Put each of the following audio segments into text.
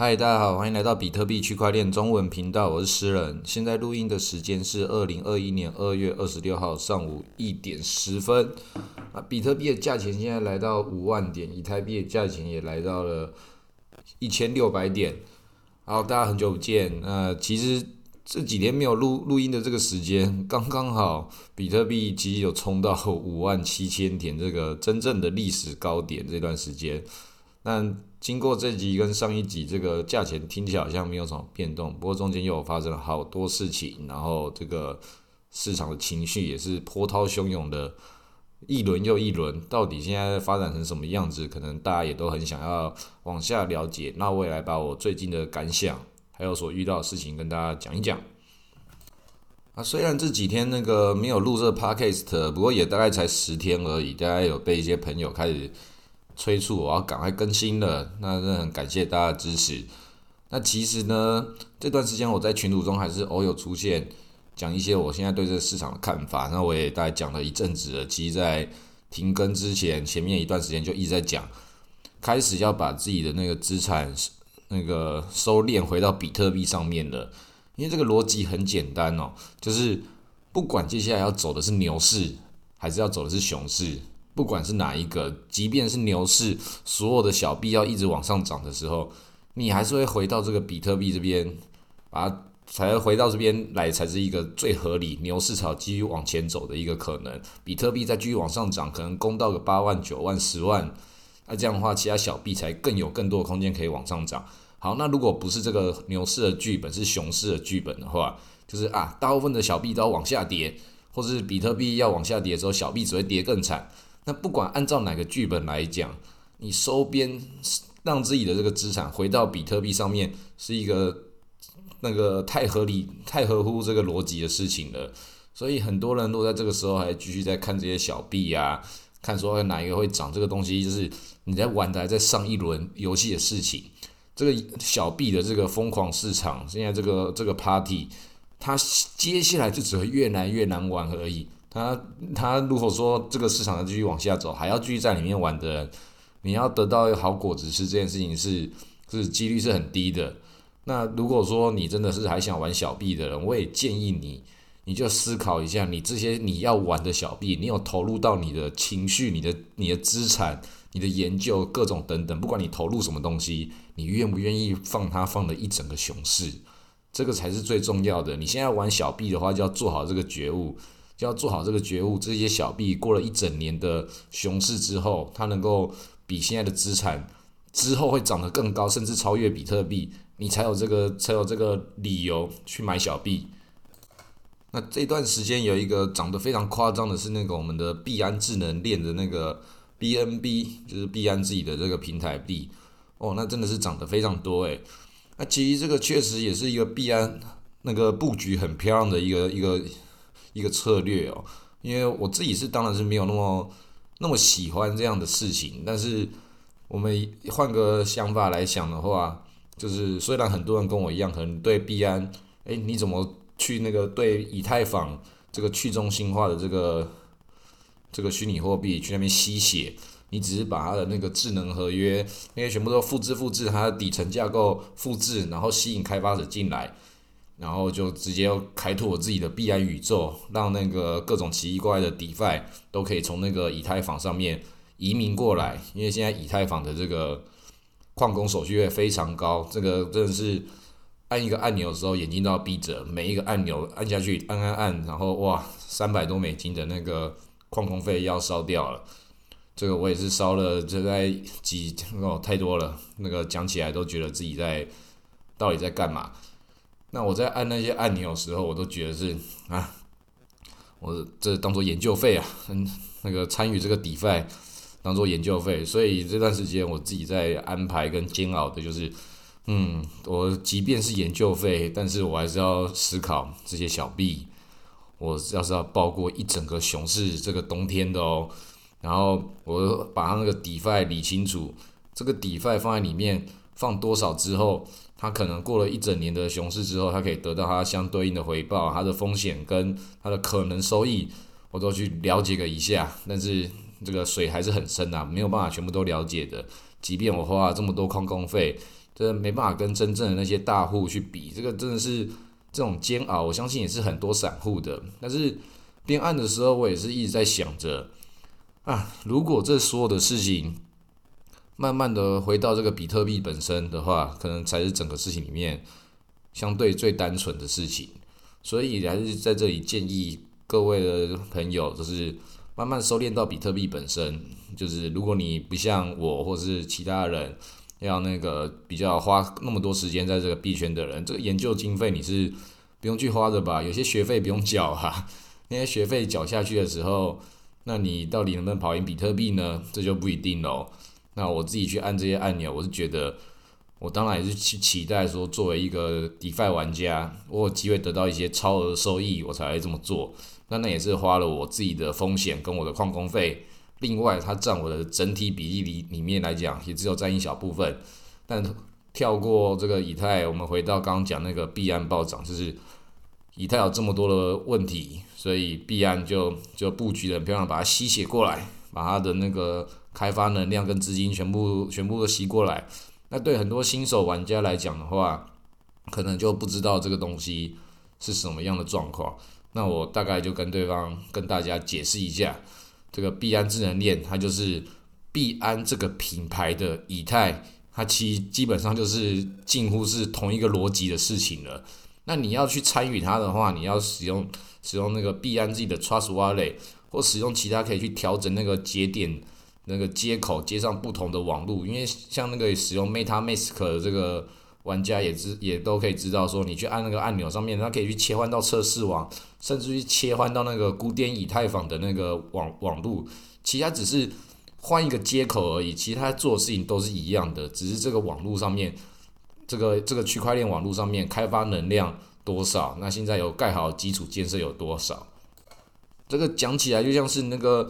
嗨，大家好，欢迎来到比特币区块链中文频道，我是诗人。现在录音的时间是二零二一年二月二十六号上午一点十分。啊，比特币的价钱现在来到五万点，以太币的价钱也来到了一千六百点。好，大家很久不见。那其实这几天没有录录音的这个时间，刚刚好，比特币其实有冲到五万七千点这个真正的历史高点这段时间。那经过这集跟上一集，这个价钱听起来好像没有什么变动，不过中间又发生了好多事情，然后这个市场的情绪也是波涛汹涌的，一轮又一轮，到底现在发展成什么样子？可能大家也都很想要往下了解。那我也来把我最近的感想，还有所遇到的事情跟大家讲一讲。啊，虽然这几天那个没有录这 podcast，不过也大概才十天而已，大概有被一些朋友开始。催促我要赶快更新了，那真的很感谢大家的支持。那其实呢，这段时间我在群组中还是偶有出现，讲一些我现在对这个市场的看法。那我也大概讲了一阵子了，其实，在停更之前，前面一段时间就一直在讲，开始要把自己的那个资产那个收敛回到比特币上面了。因为这个逻辑很简单哦，就是不管接下来要走的是牛市，还是要走的是熊市。不管是哪一个，即便是牛市，所有的小币要一直往上涨的时候，你还是会回到这个比特币这边，把它才回到这边来，才是一个最合理牛市才继续往前走的一个可能。比特币再继续往上涨，可能攻到个八万、九万、十万，那这样的话，其他小币才更有更多的空间可以往上涨。好，那如果不是这个牛市的剧本，是熊市的剧本的话，就是啊，大部分的小币都要往下跌，或者是比特币要往下跌的时候，小币只会跌更惨。那不管按照哪个剧本来讲，你收编让自己的这个资产回到比特币上面，是一个那个太合理、太合乎这个逻辑的事情了。所以很多人都在这个时候还继续在看这些小币啊，看说哪一个会涨，这个东西就是你在玩的还在上一轮游戏的事情。这个小币的这个疯狂市场，现在这个这个 party，它接下来就只会越来越难玩而已。他他如果说这个市场要继续往下走，还要继续在里面玩的人，你要得到好果子吃这件事情是是几率是很低的。那如果说你真的是还想玩小币的人，我也建议你，你就思考一下，你这些你要玩的小币，你有投入到你的情绪、你的你的资产、你的研究各种等等，不管你投入什么东西，你愿不愿意放它放了一整个熊市，这个才是最重要的。你现在玩小币的话，就要做好这个觉悟。就要做好这个觉悟，这些小币过了一整年的熊市之后，它能够比现在的资产之后会涨得更高，甚至超越比特币，你才有这个才有这个理由去买小币。那这段时间有一个涨得非常夸张的是那个我们的币安智能链的那个 BNB，就是币安自己的这个平台币，哦，那真的是涨得非常多诶。那其实这个确实也是一个币安那个布局很漂亮的一个一个。一个策略哦，因为我自己是当然是没有那么那么喜欢这样的事情，但是我们换个想法来想的话，就是虽然很多人跟我一样，可能对币安，哎，你怎么去那个对以太坊这个去中心化的这个这个虚拟货币去那边吸血，你只是把它的那个智能合约那些全部都复制复制它的底层架构复制，然后吸引开发者进来。然后就直接开拓我自己的币安宇宙，让那个各种奇怪怪的 DeFi 都可以从那个以太坊上面移民过来。因为现在以太坊的这个矿工手续费非常高，这个真的是按一个按钮的时候眼睛都要闭着，每一个按钮按下去，按按按，然后哇，三百多美金的那个矿工费要烧掉了。这个我也是烧了，这在几哦太多了，那个讲起来都觉得自己在到底在干嘛。那我在按那些按钮的时候，我都觉得是啊，我这当做研究费啊，嗯，那个参与这个底费当做研究费，所以这段时间我自己在安排跟煎熬的就是，嗯，我即便是研究费，但是我还是要思考这些小币，我要是要包过一整个熊市这个冬天的哦，然后我把它那个底费理清楚，这个底费放在里面放多少之后。它可能过了一整年的熊市之后，它可以得到它相对应的回报，它的风险跟它的可能收益，我都去了解个一下。但是这个水还是很深啊，没有办法全部都了解的。即便我花了这么多矿工费，这没办法跟真正的那些大户去比，这个真的是这种煎熬，我相信也是很多散户的。但是编案的时候，我也是一直在想着啊，如果这所有的事情慢慢的回到这个比特币本身的话，可能才是整个事情里面相对最单纯的事情。所以还是在这里建议各位的朋友，就是慢慢收敛到比特币本身。就是如果你不像我或者是其他人。要那个比较花那么多时间在这个币圈的人，这个研究经费你是不用去花的吧？有些学费不用缴哈，那些学费缴下去的时候，那你到底能不能跑赢比特币呢？这就不一定喽。那我自己去按这些按钮，我是觉得，我当然也是去期待说，作为一个 DeFi 玩家，我有机会得到一些超额收益，我才会这么做。那那也是花了我自己的风险跟我的矿工费。另外，它占我的整体比例里里面来讲，也只有占一小部分。但跳过这个以太，我们回到刚刚讲那个币安暴涨，就是以太有这么多的问题，所以币安就就布局的很漂亮，把它吸血过来，把它的那个开发能量跟资金全部全部都吸过来。那对很多新手玩家来讲的话，可能就不知道这个东西是什么样的状况。那我大概就跟对方跟大家解释一下。这个币安智能链，它就是币安这个品牌的以太，它其基本上就是近乎是同一个逻辑的事情了。那你要去参与它的话，你要使用使用那个币安自己的 Trust Wallet，或使用其他可以去调整那个节点那个接口接上不同的网络。因为像那个使用 MetaMask 的这个玩家也知也都可以知道，说你去按那个按钮上面，它可以去切换到测试网。甚至于切换到那个古典以太坊的那个网网路，其他只是换一个接口而已，其他做的事情都是一样的，只是这个网络上面，这个这个区块链网络上面开发能量多少，那现在有盖好基础建设有多少？这个讲起来就像是那个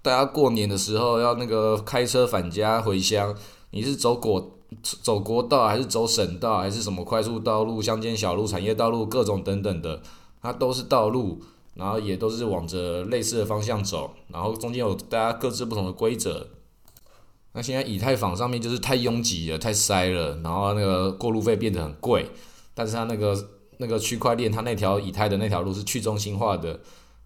大家过年的时候要那个开车返家回乡，你是走国走国道还是走省道还是什么快速道路、乡间小路、产业道路各种等等的。它都是道路，然后也都是往着类似的方向走，然后中间有大家各自不同的规则。那现在以太坊上面就是太拥挤了，太塞了，然后那个过路费变得很贵。但是它那个那个区块链，它那条以太的那条路是去中心化的。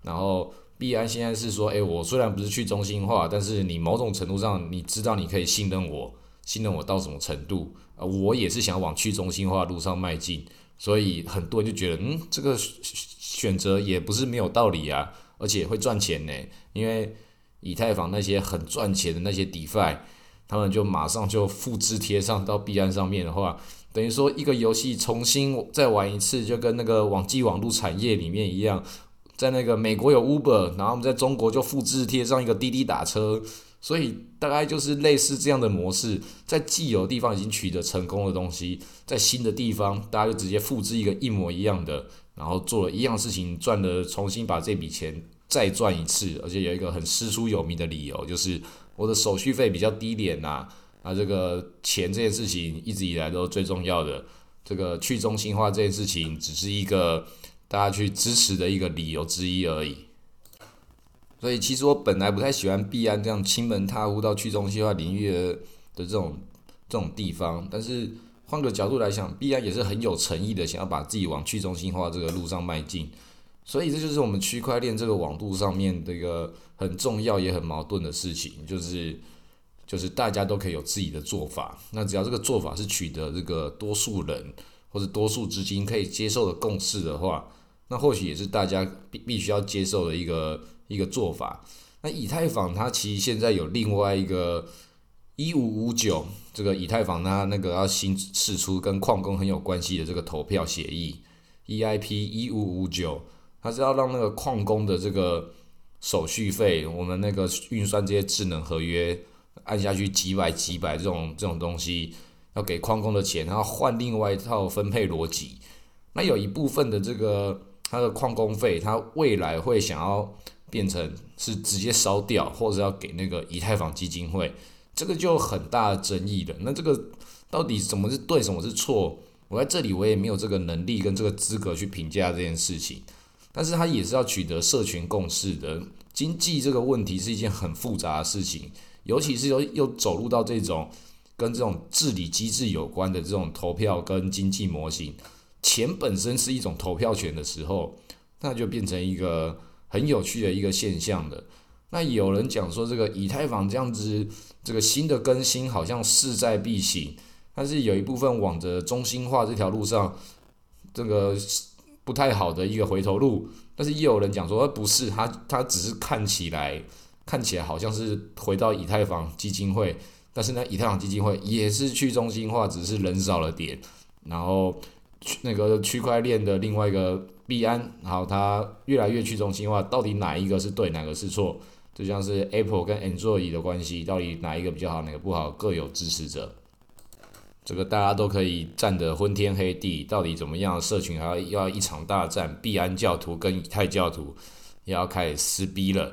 然后币安现在是说，诶，我虽然不是去中心化，但是你某种程度上你知道你可以信任我，信任我到什么程度？啊，我也是想往去中心化路上迈进。所以很多人就觉得，嗯，这个选择也不是没有道理啊，而且会赚钱呢。因为以太坊那些很赚钱的那些 DeFi，他们就马上就复制贴上到币安上面的话，等于说一个游戏重新再玩一次，就跟那个网际网络产业里面一样，在那个美国有 Uber，然后我们在中国就复制贴上一个滴滴打车。所以大概就是类似这样的模式，在既有地方已经取得成功的东西，在新的地方，大家就直接复制一个一模一样的，然后做了一样事情，赚的，重新把这笔钱再赚一次，而且有一个很师出有名的理由，就是我的手续费比较低廉呐，啊，这个钱这件事情一直以来都是最重要的，这个去中心化这件事情只是一个大家去支持的一个理由之一而已。所以其实我本来不太喜欢币安这样亲门踏户到去中心化领域的的这种这种地方，但是换个角度来想，币安也是很有诚意的，想要把自己往去中心化这个路上迈进。所以这就是我们区块链这个网度上面的一个很重要也很矛盾的事情，就是就是大家都可以有自己的做法，那只要这个做法是取得这个多数人或者多数资金可以接受的共识的话，那或许也是大家必必须要接受的一个。一个做法，那以太坊它其实现在有另外一个一五五九，这个以太坊它那个要新释出跟矿工很有关系的这个投票协议，EIP 一五五九，它是要让那个矿工的这个手续费，我们那个运算这些智能合约按下去几百几百这种这种东西，要给矿工的钱，然后换另外一套分配逻辑，那有一部分的这个它的矿工费，它未来会想要。变成是直接烧掉，或者要给那个以太坊基金会，这个就很大的争议的。那这个到底什么是对，什么是错？我在这里我也没有这个能力跟这个资格去评价这件事情。但是它也是要取得社群共识的。经济这个问题是一件很复杂的事情，尤其是又又走入到这种跟这种治理机制有关的这种投票跟经济模型，钱本身是一种投票权的时候，那就变成一个很有趣的一个现象的。那有人讲说，这个以太坊这样子，这个新的更新好像势在必行，但是有一部分往着中心化这条路上，这个不太好的一个回头路。但是也有人讲说，不是，它它只是看起来看起来好像是回到以太坊基金会。但是呢，以太坊基金会也是去中心化，只是人少了点。然后，那个区块链的另外一个币安，然后它越来越去中心化，到底哪一个是对，哪个是错？就像是 Apple 跟 Android 的关系，到底哪一个比较好，哪个不好，各有支持者。这个大家都可以战得昏天黑地，到底怎么样？社群还要要一场大战，币安教徒跟以太教徒也要开始撕逼了。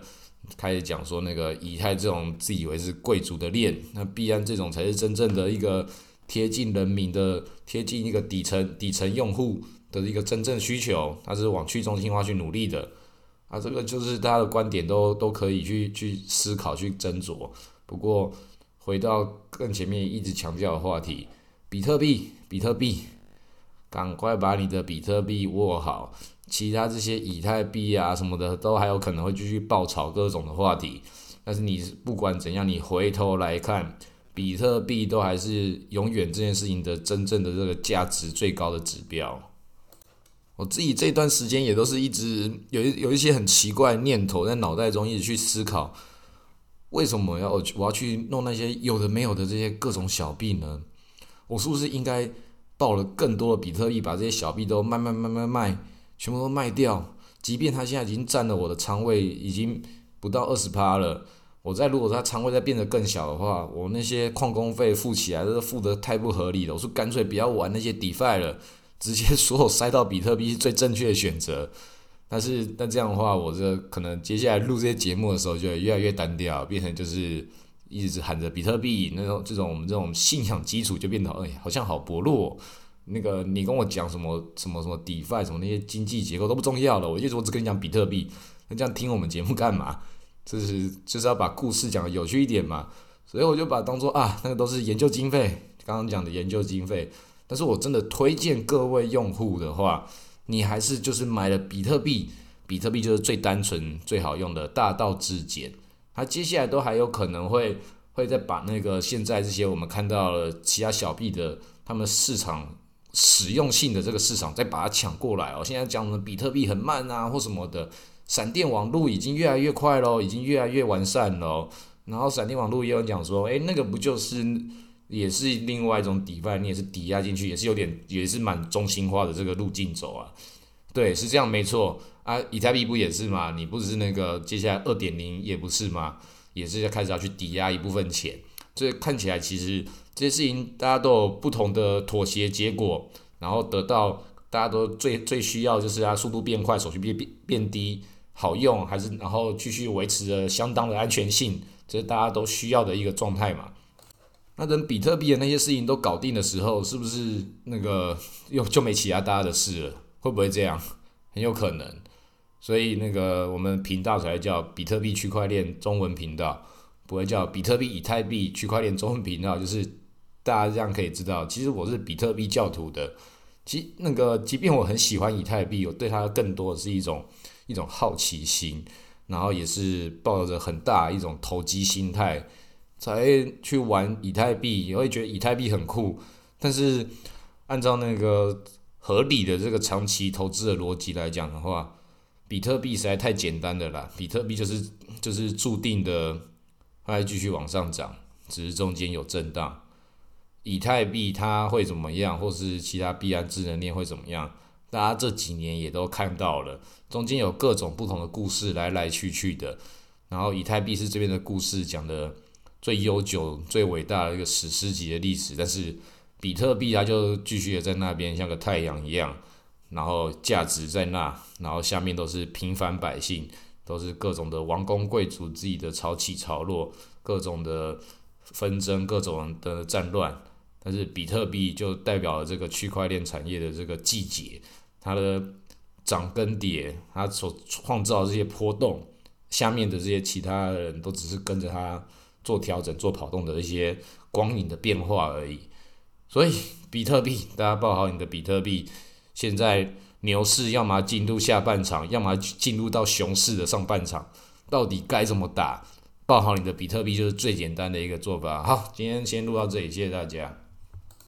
开始讲说那个以太这种自以为是贵族的链，那币安这种才是真正的一个贴近人民的、贴近一个底层底层用户的一个真正需求，它是往去中心化去努力的。啊，这个就是大家的观点都都可以去去思考去斟酌。不过回到更前面一直强调的话题，比特币，比特币，赶快把你的比特币握好。其他这些以太币啊什么的，都还有可能会继续爆炒各种的话题。但是你不管怎样，你回头来看，比特币都还是永远这件事情的真正的这个价值最高的指标。我自己这段时间也都是一直有一有一些很奇怪念头在脑袋中一直去思考，为什么要我要去弄那些有的没有的这些各种小币呢？我是不是应该爆了更多的比特币，把这些小币都卖卖卖卖卖？全部都卖掉，即便他现在已经占了我的仓位，已经不到二十趴了。我在如果说他仓位再变得更小的话，我那些矿工费付起来都付得太不合理了。我说干脆不要玩那些 DeFi 了，直接所有塞到比特币是最正确的选择。但是但这样的话，我这可能接下来录这些节目的时候就越来越单调，变成就是一直喊着比特币那种这种我们这种信仰基础就变得哎好像好薄弱。那个，你跟我讲什么什么什么 DeFi 什么那些经济结构都不重要了，我就我只跟你讲比特币，那这样听我们节目干嘛？这是就是要把故事讲的有趣一点嘛，所以我就把当做啊，那个都是研究经费，刚刚讲的研究经费。但是我真的推荐各位用户的话，你还是就是买了比特币，比特币就是最单纯最好用的，大道至简。它接下来都还有可能会会再把那个现在这些我们看到了其他小币的他们市场。实用性的这个市场再把它抢过来哦。现在讲的比特币很慢啊，或什么的，闪电网络已经越来越快喽，已经越来越完善喽。然后闪电网络也有讲说，诶，那个不就是也是另外一种抵赖，你也是抵押进去，也是有点也是蛮中心化的这个路径走啊。对，是这样没错啊。以太币不也是嘛？你不只是那个接下来二点零也不是嘛？也是要开始要去抵押一部分钱。所以看起来其实。这些事情大家都有不同的妥协结果，然后得到大家都最最需要就是啊速度变快，手续变变变低，好用还是然后继续维持着相当的安全性，这是大家都需要的一个状态嘛。那等比特币的那些事情都搞定的时候，是不是那个又就没其他大家的事了？会不会这样？很有可能。所以那个我们频道才叫比特币区块链中文频道，不会叫比特币以太币区块链中文频道，就是。大家这样可以知道，其实我是比特币教徒的。其那个，即便我很喜欢以太币，我对它更多的是一种一种好奇心，然后也是抱着很大一种投机心态才去玩以太币。也会觉得以太币很酷，但是按照那个合理的这个长期投资的逻辑来讲的话，比特币实在太简单的啦。比特币就是就是注定的，它会继续往上涨，只是中间有震荡。以太币它会怎么样，或是其他币安智能链会怎么样？大家这几年也都看到了，中间有各种不同的故事来来去去的。然后以太币是这边的故事讲的最悠久、最伟大的一个史诗级的历史，但是比特币它就继续的在那边像个太阳一样，然后价值在那，然后下面都是平凡百姓，都是各种的王公贵族自己的潮起潮落，各种的纷争，各种的战乱。但是比特币就代表了这个区块链产业的这个季节，它的涨跟跌，它所创造这些波动，下面的这些其他人都只是跟着它做调整、做跑动的一些光影的变化而已。所以比特币，大家抱好你的比特币，现在牛市要么进入下半场，要么进入到熊市的上半场，到底该怎么打？抱好你的比特币就是最简单的一个做法。好，今天先录到这里，谢谢大家。